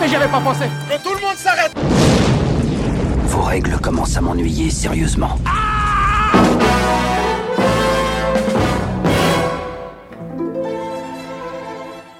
Mais j'y avais pas pensé Que tout le monde s'arrête Vos règles commencent à m'ennuyer sérieusement.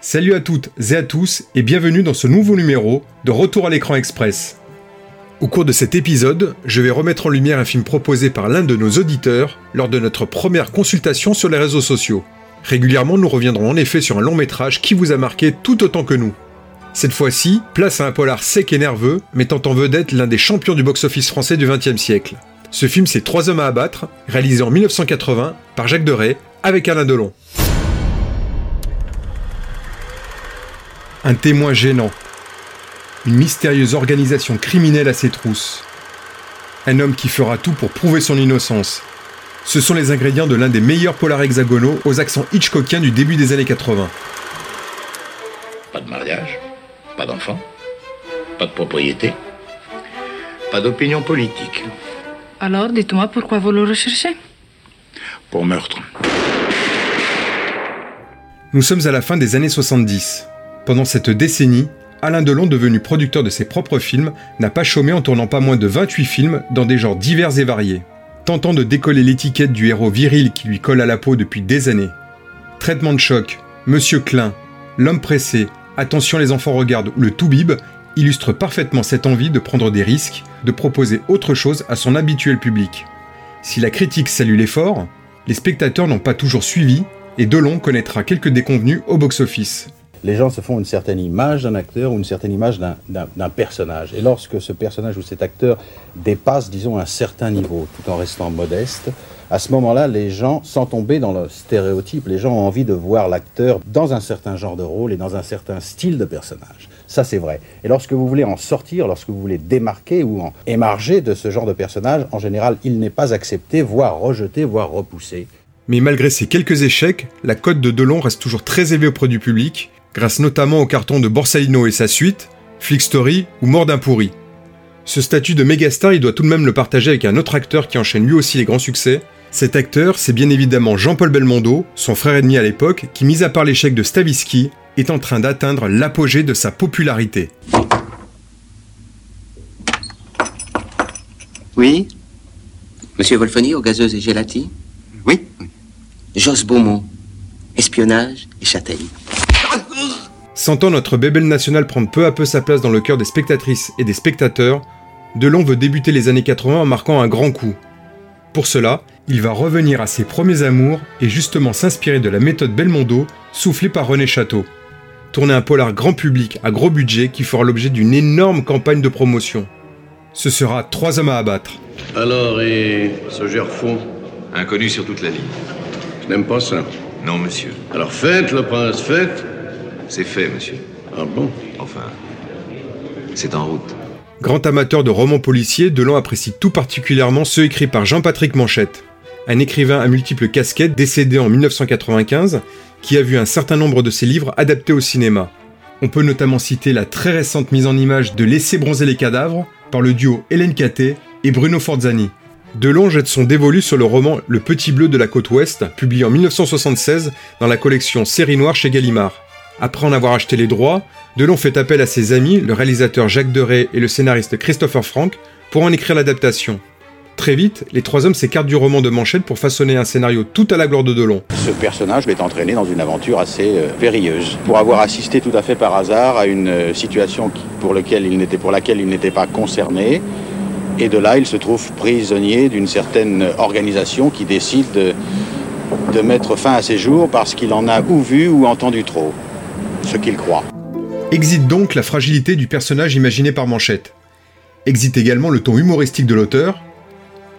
Salut à toutes et à tous et bienvenue dans ce nouveau numéro de Retour à l'écran express. Au cours de cet épisode, je vais remettre en lumière un film proposé par l'un de nos auditeurs lors de notre première consultation sur les réseaux sociaux. Régulièrement, nous reviendrons en effet sur un long métrage qui vous a marqué tout autant que nous. Cette fois-ci, place à un polar sec et nerveux, mettant en vedette l'un des champions du box-office français du XXe siècle. Ce film, c'est Trois hommes à abattre, réalisé en 1980 par Jacques Deray, avec Alain Delon. Un témoin gênant. Une mystérieuse organisation criminelle à ses trousses. Un homme qui fera tout pour prouver son innocence. Ce sont les ingrédients de l'un des meilleurs polars hexagonaux aux accents hitchcockiens du début des années 80. Pas de mariage, pas d'enfant, pas de propriété, pas d'opinion politique. Alors, dites-moi pourquoi vous le recherchez? Pour meurtre. Nous sommes à la fin des années 70. Pendant cette décennie, Alain Delon, devenu producteur de ses propres films, n'a pas chômé en tournant pas moins de 28 films dans des genres divers et variés, tentant de décoller l'étiquette du héros viril qui lui colle à la peau depuis des années. Traitement de choc, Monsieur Klein, L'homme pressé, Attention les enfants regardent ou le Toubib illustrent parfaitement cette envie de prendre des risques, de proposer autre chose à son habituel public. Si la critique salue l'effort, les spectateurs n'ont pas toujours suivi et Delon connaîtra quelques déconvenus au box-office les gens se font une certaine image d'un acteur ou une certaine image d'un personnage. Et lorsque ce personnage ou cet acteur dépasse, disons, un certain niveau, tout en restant modeste, à ce moment-là, les gens, sans tomber dans le stéréotype, les gens ont envie de voir l'acteur dans un certain genre de rôle et dans un certain style de personnage. Ça, c'est vrai. Et lorsque vous voulez en sortir, lorsque vous voulez démarquer ou en émarger de ce genre de personnage, en général, il n'est pas accepté, voire rejeté, voire repoussé. Mais malgré ces quelques échecs, la cote de Delon reste toujours très élevée auprès du public, grâce notamment au carton de Borsalino et sa suite, Flick Story ou Mort d'un pourri. Ce statut de mégastar, il doit tout de même le partager avec un autre acteur qui enchaîne lui aussi les grands succès. Cet acteur, c'est bien évidemment Jean-Paul Belmondo, son frère ennemi à l'époque, qui, mis à part l'échec de Stavisky, est en train d'atteindre l'apogée de sa popularité. Oui? Monsieur Wolfoni, aux gazeuses et gelati Oui. Josse Beaumont, espionnage et châtaigne. Sentant notre bébel national prendre peu à peu sa place dans le cœur des spectatrices et des spectateurs, Delon veut débuter les années 80 en marquant un grand coup. Pour cela, il va revenir à ses premiers amours et justement s'inspirer de la méthode Belmondo soufflée par René Château. Tourner un polar grand public à gros budget qui fera l'objet d'une énorme campagne de promotion. Ce sera Trois hommes à abattre. Alors, et ce Gerfond? Inconnu sur toute la ligne. Je n'aime pas ça. Non, monsieur. Alors faites, le prince, faites. C'est fait, monsieur. Ah bon Enfin, c'est en route. Grand amateur de romans policiers, Delon apprécie tout particulièrement ceux écrits par Jean-Patrick Manchette, un écrivain à multiples casquettes décédé en 1995, qui a vu un certain nombre de ses livres adaptés au cinéma. On peut notamment citer la très récente mise en image de Laisser bronzer les cadavres par le duo Hélène Caté et Bruno Forzani. Delon jette son dévolu sur le roman Le Petit Bleu de la côte ouest, publié en 1976 dans la collection Série Noire chez Gallimard. Après en avoir acheté les droits, Delon fait appel à ses amis, le réalisateur Jacques Deray et le scénariste Christopher Frank, pour en écrire l'adaptation. Très vite, les trois hommes s'écartent du roman de Manchette pour façonner un scénario tout à la gloire de Delon. Ce personnage m'est entraîné dans une aventure assez euh, périlleuse. Pour avoir assisté tout à fait par hasard à une euh, situation pour, laquelle il n'était pas concerné, et de là, il se trouve prisonnier d'une certaine organisation qui décide de, de mettre fin à ses jours parce qu'il en a ou vu ou entendu trop. Ce qu'il croit. Exit donc la fragilité du personnage imaginé par Manchette. Exit également le ton humoristique de l'auteur.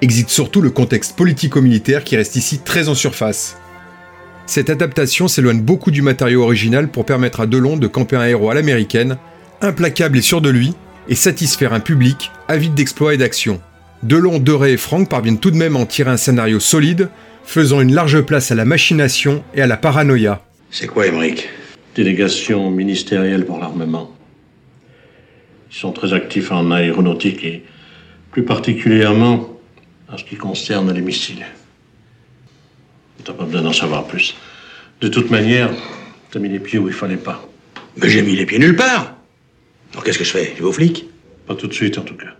Exit surtout le contexte politico-militaire qui reste ici très en surface. Cette adaptation s'éloigne beaucoup du matériau original pour permettre à Delon de camper un héros à l'américaine, implacable et sûr de lui, et satisfaire un public avide d'exploits et d'action. Delon, Doré et Franck parviennent tout de même à en tirer un scénario solide, faisant une large place à la machination et à la paranoïa. C'est quoi, Emmerich Délégation ministérielle pour l'armement. Ils sont très actifs en aéronautique et plus particulièrement en ce qui concerne les missiles. T'as pas besoin d'en savoir plus. De toute manière, t'as mis les pieds où il fallait pas. Mais j'ai mis les pieds nulle part. Alors qu'est-ce que je fais? Je vais aux flics Pas tout de suite, en tout cas.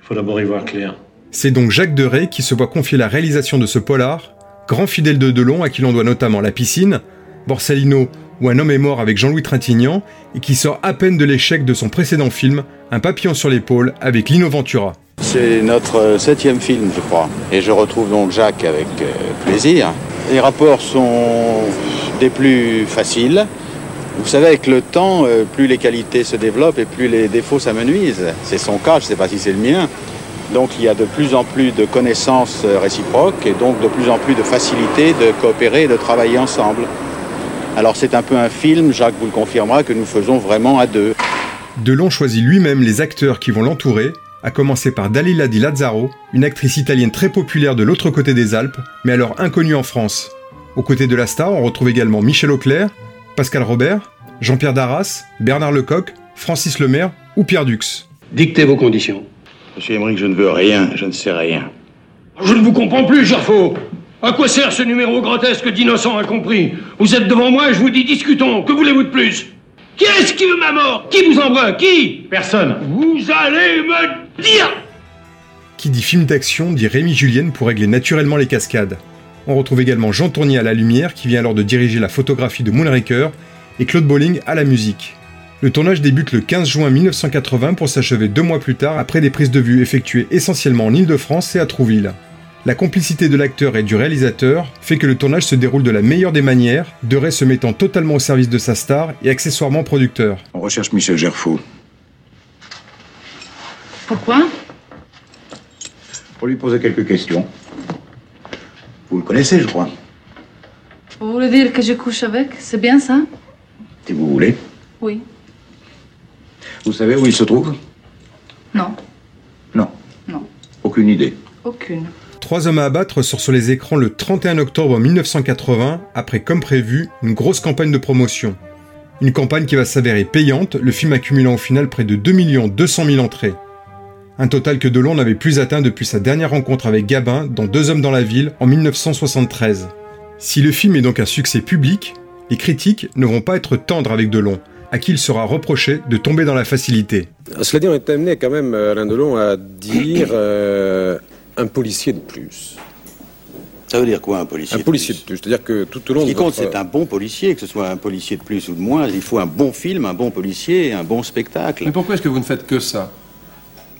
Il faut d'abord y voir clair. C'est donc Jacques Deray qui se voit confier la réalisation de ce polar, grand fidèle de Delon à qui l'on doit notamment La piscine, Borsalino ou Un homme est mort avec Jean-Louis Trintignant, et qui sort à peine de l'échec de son précédent film, Un papillon sur l'épaule, avec Lino Ventura. C'est notre septième film, je crois. Et je retrouve donc Jacques avec euh, plaisir. Les rapports sont des plus faciles. Vous savez, avec le temps, euh, plus les qualités se développent et plus les défauts s'amenuisent. C'est son cas, je ne sais pas si c'est le mien. Donc il y a de plus en plus de connaissances euh, réciproques et donc de plus en plus de facilité de coopérer et de travailler ensemble. Alors c'est un peu un film, Jacques vous le confirmera, que nous faisons vraiment à deux. Delon choisit lui-même les acteurs qui vont l'entourer, à commencer par Dalila Di Lazzaro, une actrice italienne très populaire de l'autre côté des Alpes, mais alors inconnue en France. Aux côtés de la star, on retrouve également Michel Auclair, Pascal Robert, Jean-Pierre Darras, Bernard Lecoq, Francis Lemaire ou Pierre Dux. Dictez vos conditions. Monsieur Emmerich, je ne veux rien, je ne sais rien. Je ne vous comprends plus, Gerfaux. À quoi sert ce numéro grotesque d'innocent incompris Vous êtes devant moi et je vous dis discutons. Que voulez-vous de plus Qui est-ce qui veut ma mort Qui vous envoie Qui Personne. Vous allez me dire Qui dit film d'action dit Rémi Julienne pour régler naturellement les cascades. On retrouve également Jean Tournier à la lumière qui vient alors de diriger la photographie de Moonraker et Claude Bolling à la musique. Le tournage débute le 15 juin 1980 pour s'achever deux mois plus tard après des prises de vue effectuées essentiellement en Ile-de-France et à Trouville. La complicité de l'acteur et du réalisateur fait que le tournage se déroule de la meilleure des manières, Deray se mettant totalement au service de sa star et accessoirement producteur. On recherche Michel Gerfaux. Pourquoi? Pour lui poser quelques questions. Vous le connaissez, je crois. Vous voulez dire que je couche avec? C'est bien ça? Si vous voulez. Oui. Vous savez où il se trouve? Non. Non. Non. Aucune idée. Aucune. Trois hommes à abattre sort sur les écrans le 31 octobre 1980, après, comme prévu, une grosse campagne de promotion. Une campagne qui va s'avérer payante, le film accumulant au final près de 2 200 000 entrées. Un total que Delon n'avait plus atteint depuis sa dernière rencontre avec Gabin dans Deux hommes dans la ville en 1973. Si le film est donc un succès public, les critiques ne vont pas être tendres avec Delon, à qui il sera reproché de tomber dans la facilité. Cela dit, on est amené quand même, euh, Alain Delon, à dire euh, un policier de plus. Ça veut dire quoi un policier Un policier de plus. C'est-à-dire que tout au long Ce qui de compte, votre- c'est un bon policier, que ce soit un policier de plus ou de moins. Il faut un bon film, un bon policier et un bon spectacle. Mais pourquoi est-ce que vous ne faites que ça?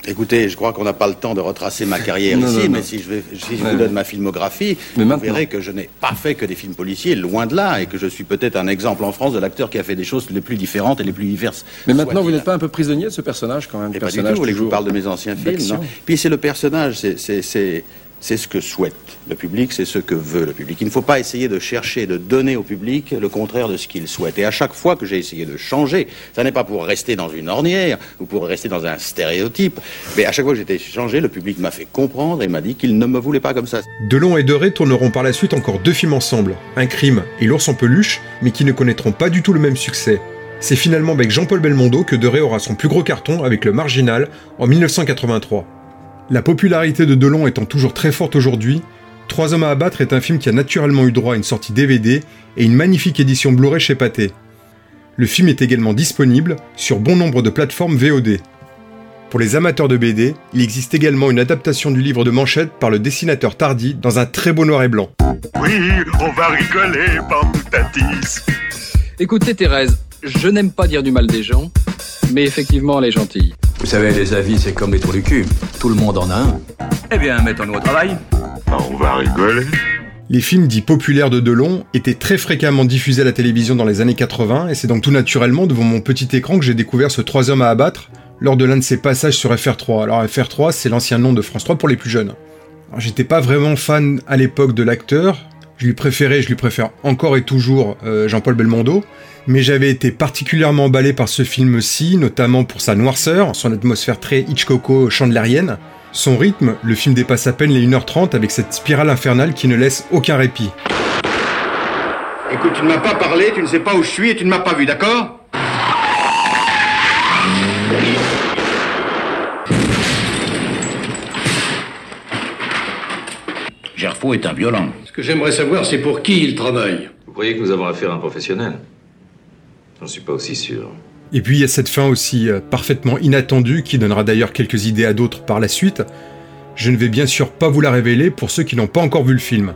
Écoutez, je crois qu'on n'a pas le temps de retracer ma carrière Non, ici, non, non. mais si je, vais, si je vous donne ma filmographie, Mais vous maintenant. verrez que je n'ai pas fait que des films policiers, loin de là, et que je suis peut-être un exemple en France de l'acteur qui a fait des choses les plus différentes et les plus diverses. Mais maintenant, vous n'êtes pas un peu prisonnier de ce personnage quand même Et pas du personnage tout, vous voulez que je vous parle de mes anciens films, Puis c'est le personnage, c'est- c'est- ce que souhaite le public, c'est ce que veut le public. Il ne faut pas essayer de chercher, de donner au public le contraire de ce qu'il souhaite. Et à chaque fois que j'ai essayé de changer, ça n'est pas pour rester dans une ornière ou pour rester dans un stéréotype, mais à chaque fois que j'étais changé, le public m'a fait comprendre et m'a dit qu'il ne me voulait pas comme ça. Delon et Deray tourneront par la suite encore deux films ensemble, Un crime et L'ours en peluche, mais qui ne connaîtront pas du tout le même succès. C'est finalement avec Jean-Paul Belmondo que Deray aura son plus gros carton avec Le Marginal en 1983. La popularité de Delon étant toujours très forte aujourd'hui, Trois hommes à abattre est un film qui a naturellement eu droit à une sortie DVD et une magnifique édition Blu-ray chez Pathé. Le film est également disponible sur bon nombre de plateformes VOD. Pour les amateurs de BD, il existe également une adaptation du livre de Manchette par le dessinateur Tardy dans un très beau noir et blanc. Oui, on va rigoler par tout à dix. Écoutez Thérèse, je n'aime pas dire du mal des gens, mais effectivement elle est gentille. Vous savez, les avis, c'est comme les trous du cul. Tout le monde en a un. Eh bien, mettons-nous au travail. On va rigoler. Les films dits populaires de Delon étaient très fréquemment diffusés à la télévision dans les années 80 et c'est donc tout naturellement devant mon petit écran que j'ai découvert ce Trois hommes à abattre lors de l'un de ses passages sur FR3. Alors FR3 c'est l'ancien nom de France 3 pour les plus jeunes. Alors j'étais pas vraiment fan à l'époque de l'acteur, je lui préférais, je lui préfère encore et toujours euh, Jean-Paul Belmondo, Mais j'avais été particulièrement emballé par ce film-ci, notamment pour sa noirceur, son atmosphère très Hitchcocko-chandlerienne. Son rythme, le film dépasse à peine les 1h30 avec cette spirale infernale qui ne laisse aucun répit. Écoute, tu ne m'as pas parlé, tu ne sais pas où je suis et tu ne m'as pas vu, d'accord? Est un violent. Ce que j'aimerais savoir, c'est pour qui il travaille. Vous croyez que nous avons affaire à un professionnel? J'en suis pas aussi sûr. Et puis il y a cette fin aussi euh, parfaitement inattendue qui donnera d'ailleurs quelques idées à d'autres par la suite. Je ne vais bien sûr pas vous la révéler pour ceux qui n'ont pas encore vu le film.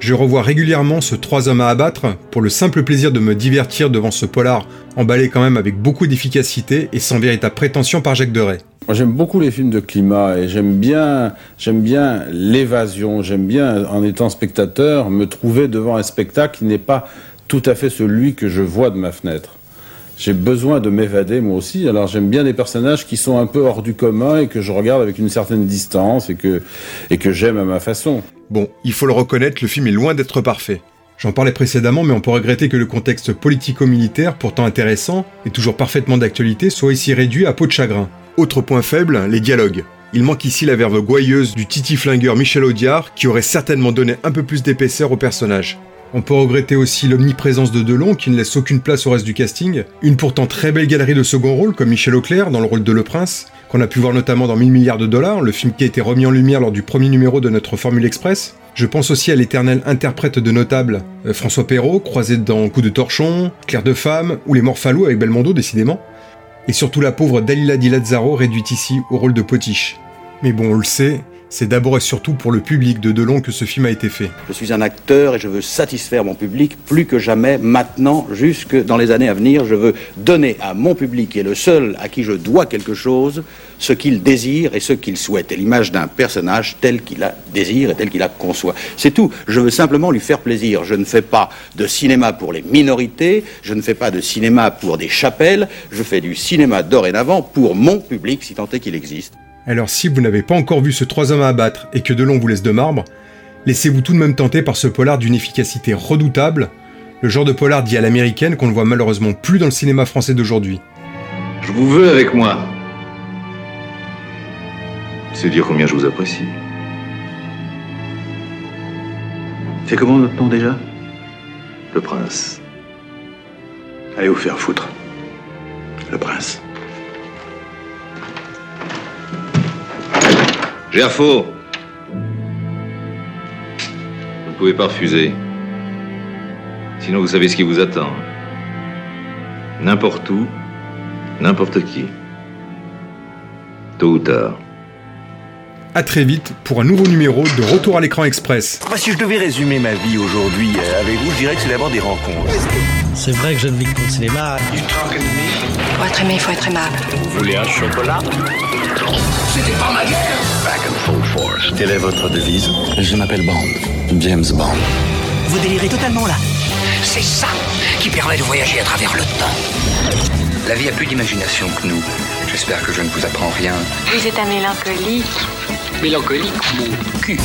Je revois régulièrement ce Trois hommes à abattre pour le simple plaisir de me divertir devant ce polar emballé quand même avec beaucoup d'efficacité et sans véritable prétention par Jacques Deray. Moi, j'aime beaucoup les films de climat et j'aime bien, j'aime bien l'évasion. J'aime bien, en étant spectateur, me trouver devant un spectacle qui n'est pas tout à fait celui que je vois de ma fenêtre. J'ai besoin de m'évader moi aussi. Alors j'aime bien des personnages qui sont un peu hors du commun et que je regarde avec une certaine distance et que, et que j'aime à ma façon. Bon, il faut le reconnaître, le film est loin d'être parfait. J'en parlais précédemment, mais on peut regretter que le contexte politico-militaire, pourtant intéressant et toujours parfaitement d'actualité, soit ici réduit à peau de chagrin. Autre point faible, les dialogues. Il manque ici la verve gouailleuse du titi flingueur Michel Audiard, qui aurait certainement donné un peu plus d'épaisseur au personnage. On peut regretter aussi l'omniprésence de Delon qui ne laisse aucune place au reste du casting. Une pourtant très belle galerie de second rôle comme Michel Auclair dans le rôle de Le Prince, qu'on a pu voir notamment dans 1000 milliards de dollars, le film qui a été remis en lumière lors du premier numéro de notre Formule Express. Je pense aussi à l'éternel interprète de notable euh, François Perrault, croisé dans Coup de torchon, Claire de femme ou Les Morphalou avec Belmondo décidément. Et surtout la pauvre Dalila Di Lazzaro réduite ici au rôle de potiche. Mais bon, on le sait, c'est d'abord et surtout pour le public de Delon que ce film a été fait. Je suis un acteur et je veux satisfaire mon public plus que jamais maintenant, jusque dans les années à venir. Je veux donner à mon public, qui est le seul à qui je dois quelque chose, ce qu'il désire et ce qu'il souhaite. Et l'image d'un personnage tel qu'il la désire et tel qu'il la conçoit. C'est tout. Je veux simplement lui faire plaisir. Je ne fais pas de cinéma pour les minorités, je ne fais pas de cinéma pour des chapelles, je fais du cinéma dorénavant pour mon public, si tant est qu'il existe. Alors si vous n'avez pas encore vu ce Trois hommes à abattre et que Delon vous laisse de marbre, laissez-vous tout de même tenter par ce polar d'une efficacité redoutable, le genre de polar dit à l'américaine qu'on ne voit malheureusement plus dans le cinéma français d'aujourd'hui. Je vous veux avec moi. C'est dire combien je vous apprécie. C'est comment notre nom déjà? Le prince. Allez vous faire foutre. Le prince. Gerfo Vous ne pouvez pas refuser. Sinon, vous savez ce qui vous attend. N'importe où, n'importe qui. Tôt ou tard. A très vite pour un nouveau numéro de Retour à l'écran express. Moi, si je devais résumer ma vie aujourd'hui euh, avec vous, je dirais que c'est d'abord des rencontres. C'est vrai que je ne vis que pour le cinéma. Pour être aimé, il faut être aimable. Vous voulez un chocolat? C'était pas ma guerre Back and full force. Quelle est votre devise? Je m'appelle Bond. James Bond. Vous délirez totalement là. C'est ça qui permet de voyager à travers le temps. La vie a plus d'imagination que nous. J'espère que je ne vous apprends rien. Vous êtes un mélancolique. Mélancolique, mon cul.